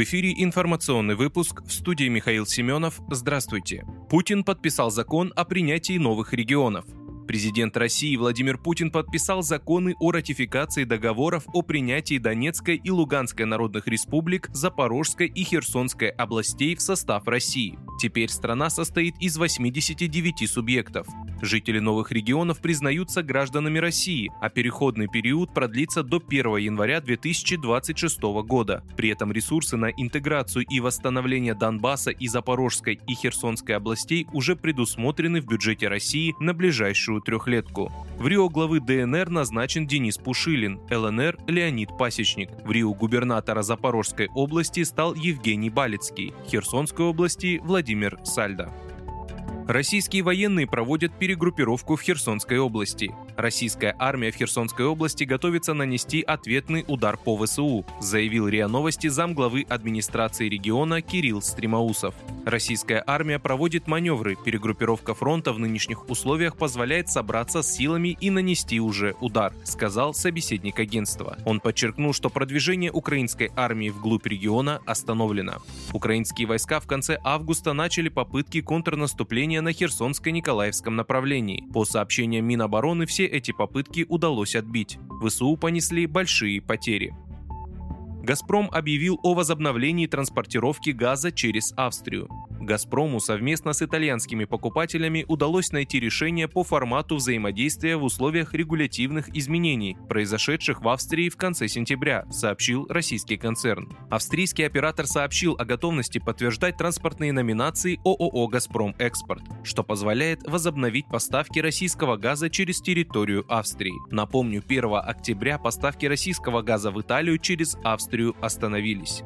В эфире информационный выпуск в студии Михаил Семенов. Здравствуйте. Путин подписал закон о принятии новых регионов. Президент России Владимир Путин подписал законы о ратификации договоров о принятии Донецкой и Луганской народных республик, Запорожской и Херсонской областей в состав России. Теперь страна состоит из 89 субъектов. Жители новых регионов признаются гражданами России, а переходный период продлится до 1 января 2026 года. При этом ресурсы на интеграцию и восстановление Донбасса и Запорожской и Херсонской областей уже предусмотрены в бюджете России на ближайшую трехлетку. В Рио главы ДНР назначен Денис Пушилин, ЛНР – Леонид Пасечник. В Рио губернатора Запорожской области стал Евгений Балицкий, Херсонской области – Владимир Сальда. Российские военные проводят перегруппировку в Херсонской области. Российская армия в Херсонской области готовится нанести ответный удар по ВСУ, заявил РИА Новости замглавы администрации региона Кирилл Стримаусов. Российская армия проводит маневры, перегруппировка фронта в нынешних условиях позволяет собраться с силами и нанести уже удар, сказал собеседник агентства. Он подчеркнул, что продвижение украинской армии вглубь региона остановлено. Украинские войска в конце августа начали попытки контрнаступления на Херсонско-Николаевском направлении. По сообщениям Минобороны, все эти попытки удалось отбить. ВСУ понесли большие потери. «Газпром» объявил о возобновлении транспортировки газа через Австрию. «Газпрому» совместно с итальянскими покупателями удалось найти решение по формату взаимодействия в условиях регулятивных изменений, произошедших в Австрии в конце сентября, сообщил российский концерн. Австрийский оператор сообщил о готовности подтверждать транспортные номинации ООО «Газпром Экспорт», что позволяет возобновить поставки российского газа через территорию Австрии. Напомню, 1 октября поставки российского газа в Италию через Австрию остановились.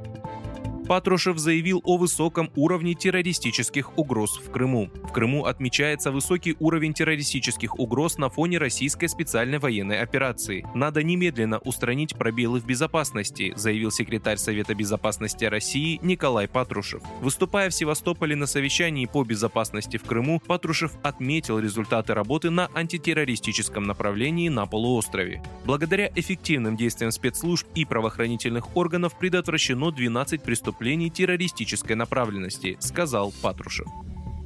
Патрушев заявил о высоком уровне террористических угроз в Крыму. В Крыму отмечается высокий уровень террористических угроз на фоне российской специальной военной операции. Надо немедленно устранить пробелы в безопасности, заявил секретарь Совета безопасности России Николай Патрушев. Выступая в Севастополе на совещании по безопасности в Крыму, Патрушев отметил результаты работы на антитеррористическом направлении на полуострове. Благодаря эффективным действиям спецслужб и правоохранительных органов предотвращено 12 преступлений преступлений террористической направленности, сказал Патрушев.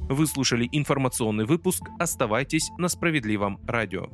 Вы слушали информационный выпуск. Оставайтесь на справедливом радио.